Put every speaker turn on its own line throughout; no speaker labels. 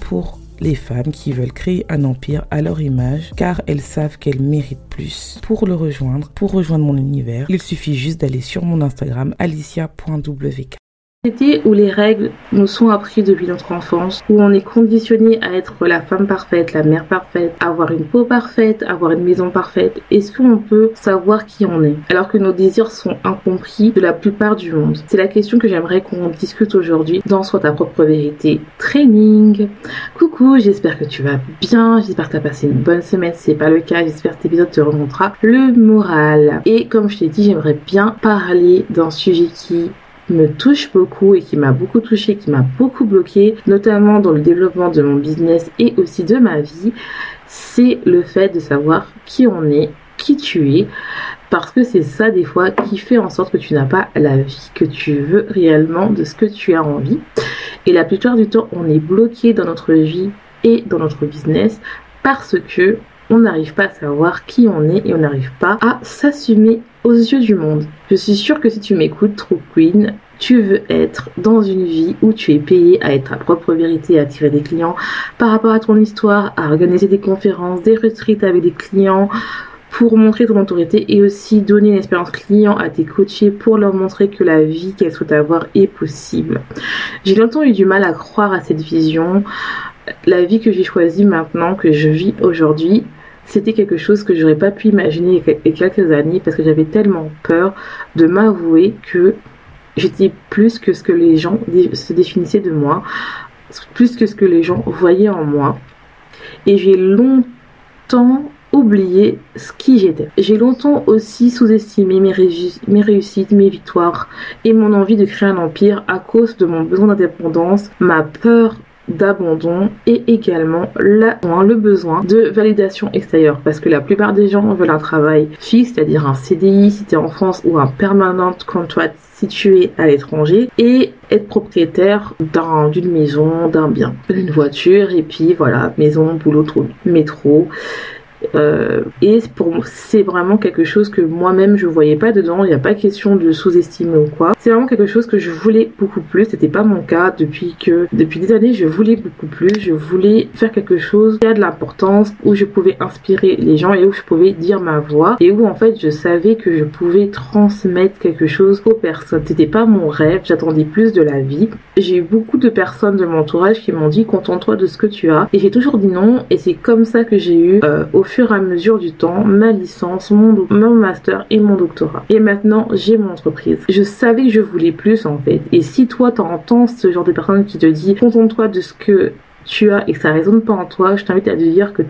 Pour les femmes qui veulent créer un empire à leur image car elles savent qu'elles méritent plus. Pour le rejoindre, pour rejoindre mon univers, il suffit juste d'aller sur mon Instagram alicia.wk
où les règles nous sont apprises depuis notre enfance, où on est conditionné à être la femme parfaite, la mère parfaite, avoir une peau parfaite, avoir une maison parfaite, est-ce qu'on peut savoir qui on est alors que nos désirs sont incompris de la plupart du monde C'est la question que j'aimerais qu'on discute aujourd'hui dans Soit ta propre vérité training. Coucou, j'espère que tu vas bien, j'espère que tu as passé une bonne semaine, si c'est pas le cas, j'espère que cet épisode te remontera le moral. Et comme je t'ai dit, j'aimerais bien parler d'un sujet qui me touche beaucoup et qui m'a beaucoup touché, qui m'a beaucoup bloqué, notamment dans le développement de mon business et aussi de ma vie, c'est le fait de savoir qui on est, qui tu es, parce que c'est ça des fois qui fait en sorte que tu n'as pas la vie que tu veux réellement de ce que tu as envie. Et la plupart du temps, on est bloqué dans notre vie et dans notre business parce que on n'arrive pas à savoir qui on est et on n'arrive pas à s'assumer aux yeux du monde. Je suis sûre que si tu m'écoutes, True Queen, tu veux être dans une vie où tu es payé à être ta propre vérité, à attirer des clients par rapport à ton histoire, à organiser des conférences, des retreats avec des clients pour montrer ton autorité et aussi donner une expérience client à tes coachés pour leur montrer que la vie qu'elles souhaitent avoir est possible. J'ai longtemps eu du mal à croire à cette vision. La vie que j'ai choisie maintenant, que je vis aujourd'hui, c'était quelque chose que j'aurais pas pu imaginer il y a quelques années parce que j'avais tellement peur de m'avouer que j'étais plus que ce que les gens se définissaient de moi, plus que ce que les gens voyaient en moi. Et j'ai longtemps oublié ce qui j'étais. J'ai longtemps aussi sous-estimé mes, mes, réussites, mes victoires et mon envie de créer un empire à cause de mon besoin d'indépendance, ma peur d'abandon et également le besoin de validation extérieure. Parce que la plupart des gens veulent un travail fixe, c'est-à-dire un CDI si tu es en France ou un permanent contract situé à l'étranger et être propriétaire d'une maison, d'un bien, d'une voiture et puis voilà, maison, boulot, métro euh, et pour c'est vraiment quelque chose que moi-même je voyais pas dedans. Il n'y a pas question de sous-estimer ou quoi. C'est vraiment quelque chose que je voulais beaucoup plus. C'était pas mon cas depuis que depuis des années je voulais beaucoup plus. Je voulais faire quelque chose qui a de l'importance, où je pouvais inspirer les gens et où je pouvais dire ma voix et où en fait je savais que je pouvais transmettre quelque chose aux personnes. C'était pas mon rêve. J'attendais plus de la vie. J'ai eu beaucoup de personnes de mon entourage qui m'ont dit contente-toi de ce que tu as et j'ai toujours dit non et c'est comme ça que j'ai eu euh, au et à mesure du temps ma licence, mon, mon master et mon doctorat. Et maintenant, j'ai mon entreprise. Je savais que je voulais plus en fait. Et si toi, t'entends ce genre de personne qui te dit contente-toi de ce que tu as et que ça résonne pas en toi, je t'invite à te dire que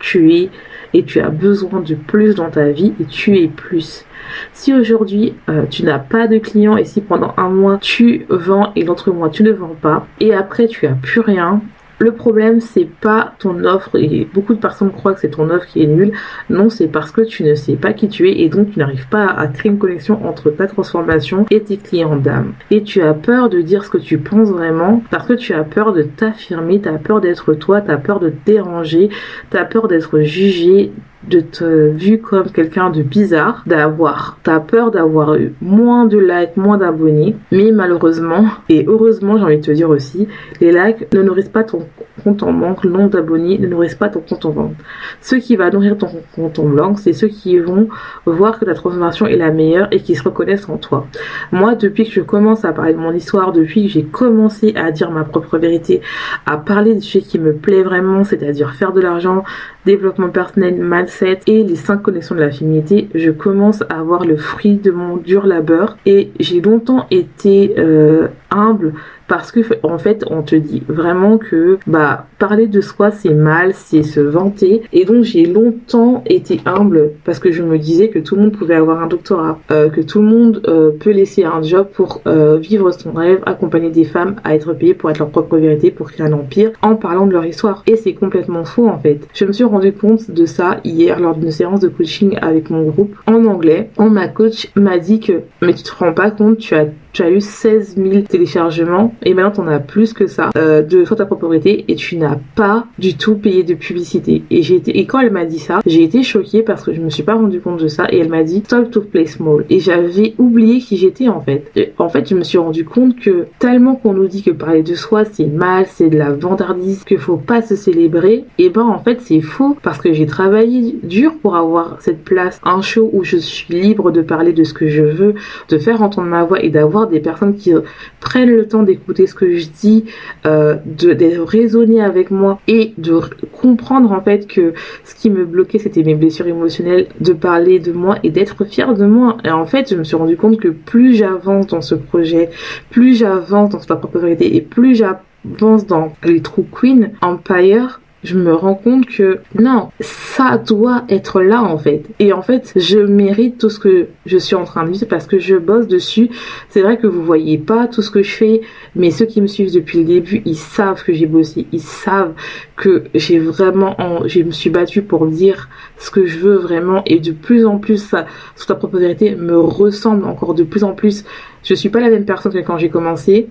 tu es et tu as besoin de plus dans ta vie et tu es plus. Si aujourd'hui euh, tu n'as pas de clients et si pendant un mois tu vends et l'autre mois tu ne vends pas et après tu as plus rien, le problème, c'est pas ton offre, et beaucoup de personnes croient que c'est ton offre qui est nulle. Non, c'est parce que tu ne sais pas qui tu es et donc tu n'arrives pas à créer une connexion entre ta transformation et tes clients d'âme. Et tu as peur de dire ce que tu penses vraiment parce que tu as peur de t'affirmer, tu as peur d'être toi, tu as peur de te déranger, tu as peur d'être jugé, de te vu comme quelqu'un de bizarre, d'avoir, t'as peur d'avoir eu moins de likes, moins d'abonnés, mais malheureusement, et heureusement j'ai envie de te dire aussi, les likes ne nourrissent pas ton compte en banque, nombre d'abonnés ne nourrissent pas ton compte en banque. Ce qui va nourrir ton compte en banque, c'est ceux qui vont voir que ta transformation est la meilleure et qui se reconnaissent en toi. Moi, depuis que je commence à parler de mon histoire, depuis que j'ai commencé à dire ma propre vérité, à parler de ce qui me plaît vraiment, c'est-à-dire faire de l'argent, développement personnel, mindset et les cinq connexions de la féminité, je commence à avoir le fruit de mon dur labeur et j'ai longtemps été euh, humble parce que en fait on te dit vraiment que bah parler de soi c'est mal, c'est se vanter et donc j'ai longtemps été humble parce que je me disais que tout le monde pouvait avoir un doctorat, euh, que tout le monde euh, peut laisser un job pour euh, vivre son rêve, accompagner des femmes à être payées pour être leur propre vérité, pour créer un empire en parlant de leur histoire et c'est complètement faux en fait. Je me suis rendu compte de ça hier lors d'une séance de coaching avec mon groupe en anglais. ma coach m'a dit que mais tu te rends pas compte, tu as tu as eu 16 000 téléchargements et maintenant tu en as plus que ça euh, de sur ta propriété et tu n'as pas du tout payé de publicité. Et j'ai été et quand elle m'a dit ça, j'ai été choquée parce que je me suis pas rendu compte de ça et elle m'a dit stop to play small et j'avais oublié qui j'étais en fait. en fait, je me suis rendu compte que tellement qu'on nous dit que parler de soi c'est mal, c'est de la vandardise, qu'il faut pas se célébrer, et ben en fait c'est faux parce que j'ai travaillé dur pour avoir cette place, un show où je suis libre de parler de ce que je veux, de faire entendre ma voix et d'avoir des personnes qui prennent le temps d'écouter ce que je dis, euh, de, raisonner avec moi et de comprendre en fait que ce qui me bloquait c'était mes blessures émotionnelles, de parler de moi et d'être fière de moi. Et en fait, je me suis rendu compte que plus j'avance dans ce projet, plus j'avance dans propre vérité et plus j'avance dans les True Queen Empire, je me rends compte que non, ça doit être là en fait. Et en fait, je mérite tout ce que je suis en train de vivre parce que je bosse dessus. C'est vrai que vous voyez pas tout ce que je fais, mais ceux qui me suivent depuis le début, ils savent que j'ai bossé, ils savent que j'ai vraiment, je me suis battue pour dire ce que je veux vraiment et de plus en plus ça, sous ta propre vérité, me ressemble encore de plus en plus. Je suis pas la même personne que quand j'ai commencé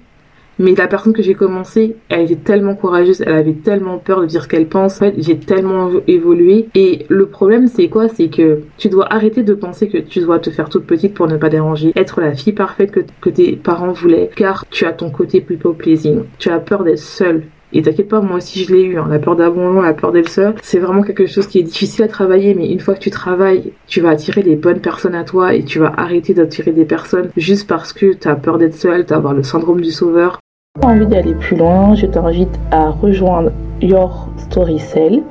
mais la personne que j'ai commencé, elle était tellement courageuse, elle avait tellement peur de dire ce qu'elle pense. En fait, j'ai tellement évolué. Et le problème, c'est quoi? C'est que tu dois arrêter de penser que tu dois te faire toute petite pour ne pas déranger, être la fille parfaite que, tes parents voulaient, car tu as ton côté people pleasing. Tu as peur d'être seule. Et t'inquiète pas, moi aussi je l'ai eu, hein. la peur d'abandon, la peur d'être seule. C'est vraiment quelque chose qui est difficile à travailler, mais une fois que tu travailles, tu vas attirer les bonnes personnes à toi et tu vas arrêter d'attirer des personnes juste parce que t'as peur d'être seule, t'as le syndrome du sauveur
envie d'aller plus loin, je t'invite à rejoindre Your Story Cell,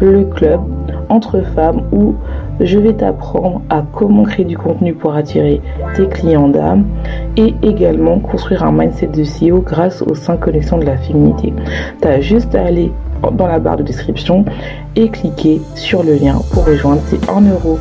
le club entre femmes où je vais t'apprendre à comment créer du contenu pour attirer tes clients d'âme et également construire un mindset de CEO grâce aux 5 connexions de la féminité. Tu as juste à aller dans la barre de description et cliquer sur le lien pour rejoindre. C'est 1 euro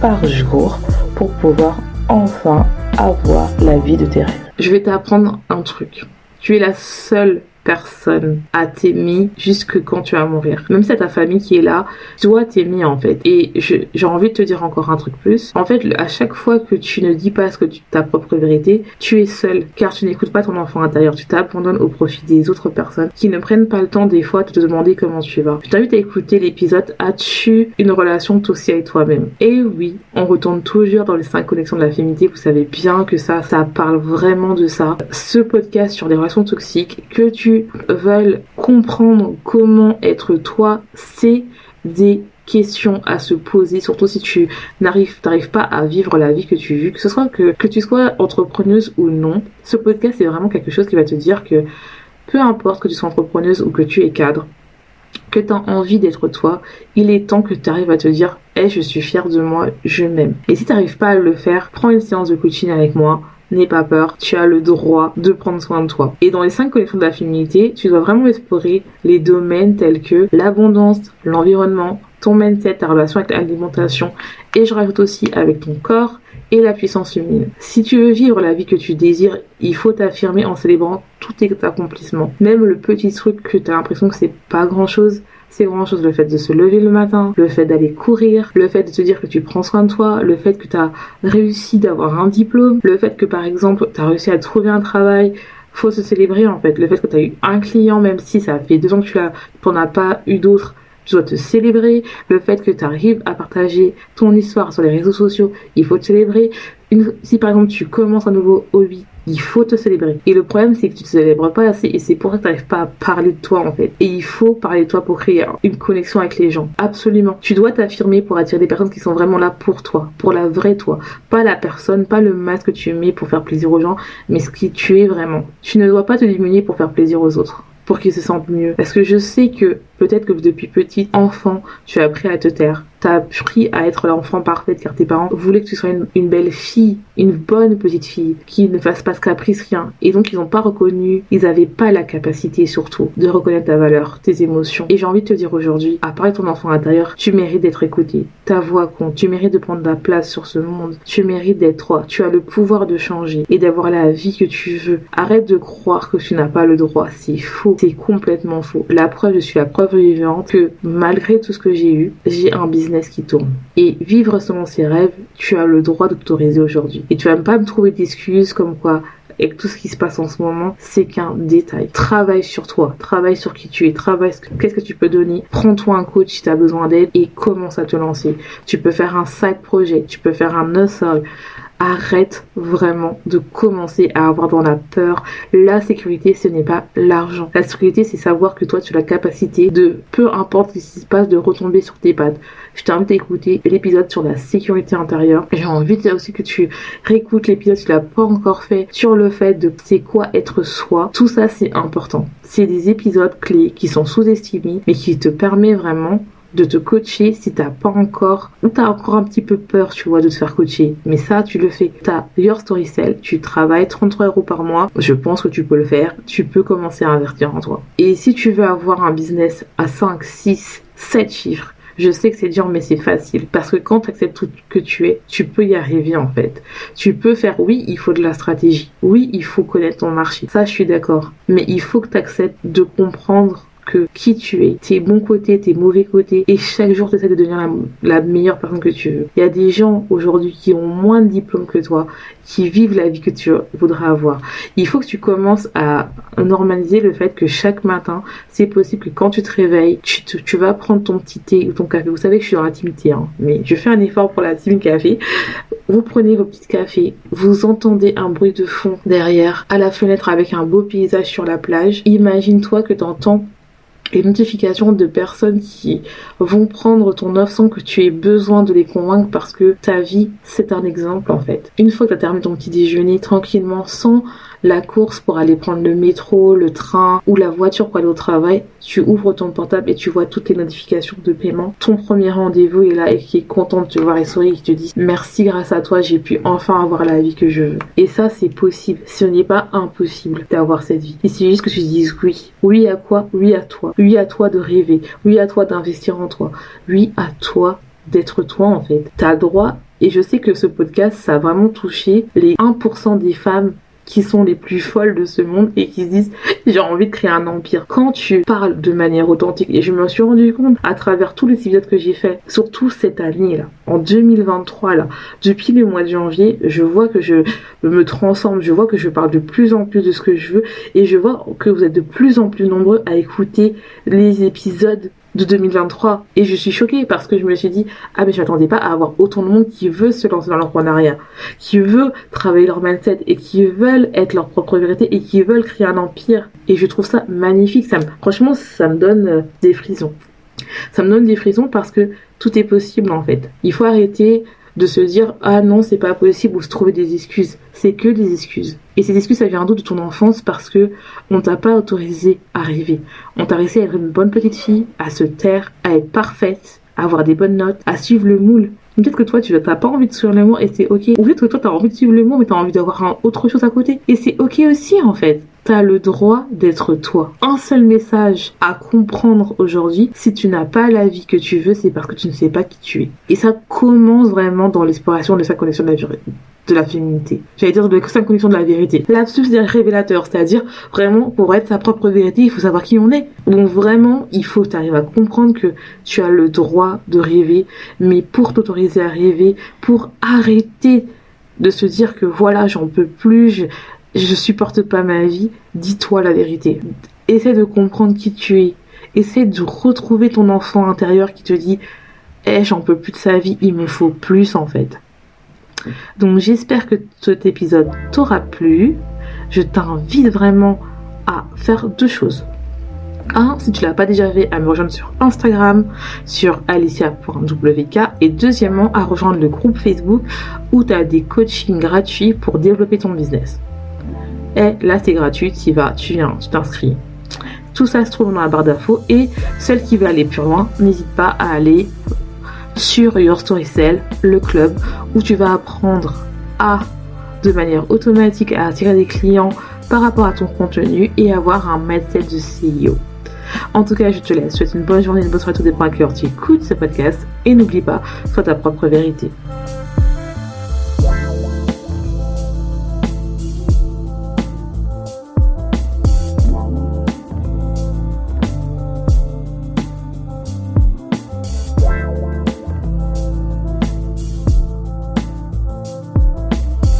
par jour pour pouvoir enfin avoir la vie de tes rêves.
Je vais t'apprendre un truc. Tu es la seule personne à t'aimer jusque quand tu vas mourir. Même si c'est ta famille qui est là, tu dois t'aimer en fait. Et j'ai envie de te dire encore un truc plus. En fait, à chaque fois que tu ne dis pas ce que tu, ta propre vérité, tu es seul car tu n'écoutes pas ton enfant intérieur. Tu t'abandonnes au profit des autres personnes qui ne prennent pas le temps des fois de te demander comment tu vas. Je t'invite à écouter l'épisode As-tu une relation toxique avec toi-même? Et oui, on retourne toujours dans les 5 connexions de la féminité. Vous savez bien que ça, ça parle vraiment de ça. Ce podcast sur les relations toxiques que tu veulent comprendre comment être toi, c'est des questions à se poser, surtout si tu n'arrives pas à vivre la vie que tu veux, que ce soit que, tu sois entrepreneuse ou non. Ce podcast, c'est vraiment quelque chose qui va te dire que peu importe que tu sois entrepreneuse ou que tu es cadre, que tu as envie d'être toi, il est temps que tu arrives à te dire hey, je suis fière de moi, je m'aime. Et si tu n'arrives pas à le faire, prends une séance de coaching avec moi n'aie pas peur, tu as le droit de prendre soin de toi. Et dans les cinq connexions de la féminité, tu dois vraiment explorer les domaines tels que l'abondance, l'environnement, ton mindset, ta relation avec l'alimentation, et je rajoute aussi avec ton corps et la puissance féminine. Si tu veux vivre la vie que tu désires, il faut t'affirmer en célébrant tous tes accomplissements. Même le petit truc que tu as l'impression que c'est pas grand chose, c'est grand chose le fait de se lever le matin, le fait d'aller courir, le fait de te dire que tu prends soin de toi, le fait que tu as réussi d'avoir un diplôme, le fait que par exemple tu as réussi à trouver un travail, faut se célébrer en fait. Le fait que tu as eu un client, même si ça fait deux ans que tu n'en as pas eu d'autres, tu dois te célébrer. Le fait que tu arrives à partager ton histoire sur les réseaux sociaux, il faut te célébrer. Si par exemple tu commences un nouveau hobby, il faut te célébrer. Et le problème, c'est que tu te célèbres pas assez et c'est pour ça que tu n'arrives pas à parler de toi en fait. Et il faut parler de toi pour créer une connexion avec les gens. Absolument. Tu dois t'affirmer pour attirer des personnes qui sont vraiment là pour toi, pour la vraie toi. Pas la personne, pas le masque que tu mets pour faire plaisir aux gens, mais ce qui tu es vraiment. Tu ne dois pas te diminuer pour faire plaisir aux autres pour qu'ils se sentent mieux. Parce que je sais que Peut-être que depuis petit enfant, tu as appris à te taire t'as appris à être l'enfant parfaite car tes parents voulaient que tu sois une, belle fille, une bonne petite fille, qui ne fasse pas ce caprice rien. Et donc ils n'ont pas reconnu, ils n'avaient pas la capacité surtout de reconnaître ta valeur, tes émotions. Et j'ai envie de te dire aujourd'hui, à part ton enfant intérieur, tu mérites d'être écouté. Ta voix compte, tu mérites de prendre ta place sur ce monde, tu mérites d'être toi, tu as le pouvoir de changer et d'avoir la vie que tu veux. Arrête de croire que tu n'as pas le droit, c'est faux, c'est complètement faux. La preuve, je suis la preuve que malgré tout ce que j'ai eu, j'ai un business qui tourne. Et vivre selon ses rêves, tu as le droit de t'autoriser aujourd'hui. Et tu vas pas me trouver d'excuses comme quoi et tout ce qui se passe en ce moment, c'est qu'un détail. Travaille sur toi, travaille sur qui tu es, travaille qu'est-ce que tu peux donner. Prends-toi un coach si tu as besoin d'aide et commence à te lancer. Tu peux faire un side projet, tu peux faire un hustle, arrête vraiment de commencer à avoir dans la peur. La sécurité, ce n'est pas l'argent. La sécurité, c'est savoir que toi, tu as la capacité de, peu importe ce qui se passe, de retomber sur tes pattes. Je t'invite à l'épisode sur la sécurité intérieure. J'ai envie de dire aussi que tu réécoutes l'épisode si tu l'as pas encore fait sur le fait de c'est quoi être soi. Tout ça, c'est important. C'est des épisodes clés qui sont sous-estimés, mais qui te permettent vraiment de te coacher si t'as pas encore ou t'as encore un petit peu peur tu vois de te faire coacher mais ça tu le fais t'as Your Story Cell tu travailles 33 euros par mois je pense que tu peux le faire tu peux commencer à investir en toi et si tu veux avoir un business à 5 6 7 chiffres je sais que c'est dur, mais c'est facile. Parce que quand tu acceptes tout que tu es, tu peux y arriver en fait. Tu peux faire, oui, il faut de la stratégie. Oui, il faut connaître ton marché. Ça, je suis d'accord. Mais il faut que tu acceptes de comprendre que qui tu es, tes bons côtés, tes mauvais côtés, et chaque jour tu essaies de devenir la, meilleure personne que tu veux. Il y a des gens aujourd'hui qui ont moins de diplômes que toi, qui vivent la vie que tu voudrais avoir. Il faut que tu commences à normaliser le fait que chaque matin, c'est possible que quand tu te réveilles, tu, vas prendre ton petit thé ou ton café. Vous savez que je suis dans la hein, mais je fais un effort pour la team café. Vous prenez vos petits cafés, vous entendez un bruit de fond derrière, à la fenêtre avec un beau paysage sur la plage. Imagine-toi que tu entends les notifications de personnes qui vont prendre ton offre sans que tu aies besoin de les convaincre parce que ta vie, c'est un exemple en fait. Une fois que tu as terminé ton petit déjeuner tranquillement, sans la course pour aller prendre le métro, le train ou la voiture pour aller au travail, tu ouvres ton portable et tu vois toutes les notifications de paiement. Ton premier rendez-vous est là et qui est content de te voir et sourit et qui te dit merci grâce à toi, j'ai pu enfin avoir la vie que je veux. Et ça, c'est possible. Ce n'est pas impossible d'avoir cette vie. Il suffit juste que tu dises oui. Oui à quoi? Oui à toi. Oui à toi de rêver. Oui à toi d'investir en toi. Oui à toi d'être toi en fait. T'as droit et je sais que ce podcast, ça a vraiment touché les 1% des femmes qui sont les plus folles de ce monde et qui se disent j'ai envie de créer un empire. Quand tu parles de manière authentique, et je me suis rendu compte à travers tous les épisodes que j'ai fait, surtout cette année là, en 2023 là, depuis le mois de janvier, je vois que je me transforme, je vois que je parle de plus en plus de ce que je veux et je vois que vous êtes de plus en plus nombreux à écouter les épisodes de 2023 et je suis choquée parce que je me suis dit ah mais je m'attendais pas à avoir autant de monde qui veut se lancer dans l'entrepreneuriat, qui veut travailler leur mindset et qui veulent être leur propre vérité et qui veulent créer un empire et je trouve ça magnifique. Ça me, franchement ça me donne euh, des frissons. Ça me donne des frissons parce que tout est possible en fait. Il faut arrêter de se dire ah non c'est pas possible ou se trouver des excuses. C'est que des excuses. Et ces excuses ça vient d'où? De ton enfance parce que on t'a pas autorisé à rêver. On t'a laissé être une bonne petite fille à se taire à être parfaite à avoir des bonnes notes à suivre le moule Peut-être que toi, tu n'as pas envie de suivre le moule et c'est ok. Ou peut-être que toi, tu as envie de suivre le moule mais tu as envie d'avoir autre chose à côté. Et c'est ok aussi, en fait. T'as le droit d'être toi. Un seul message à comprendre aujourd'hui, si tu n'as pas la vie que tu veux, c'est parce que tu ne sais pas qui tu es. Et ça commence vraiment dans l'exploration de sa connexion de la vérité de la féminité. J'allais dire de sa connexion de la vérité. L'absurde c'est révélateur, c'est-à-dire vraiment pour être sa propre vérité, il faut savoir qui on est. Donc vraiment, il faut arrives à comprendre que tu as le droit de rêver, mais pour t'autoriser à rêver, pour arrêter de se dire que voilà, j'en peux plus, je, je supporte pas ma vie, dis-toi la vérité. Essaie de comprendre qui tu es. Essaie de retrouver ton enfant intérieur qui te dit Eh, j'en peux plus de sa vie, il me faut plus en fait. Donc j'espère que cet épisode t'aura plu. Je t'invite vraiment à faire deux choses. Un, si tu l'as pas déjà fait, à me rejoindre sur Instagram, sur alicia.wk. Et deuxièmement, à rejoindre le groupe Facebook où tu as des coachings gratuits pour développer ton business. Et là, c'est gratuit, tu y vas, tu viens, tu t'inscris. Tout ça se trouve dans la barre d'infos. Et celle qui veut aller plus loin, n'hésite pas à aller sur Your Story Cell, le club, où tu vas apprendre à, de manière automatique, à attirer des clients par rapport à ton contenu et avoir un mindset de CEO. En tout cas, je te laisse. Je te souhaite une bonne journée, une bonne soirée, tout dépend à qui tu écoutes ce podcast. Et n'oublie pas, sois ta propre vérité.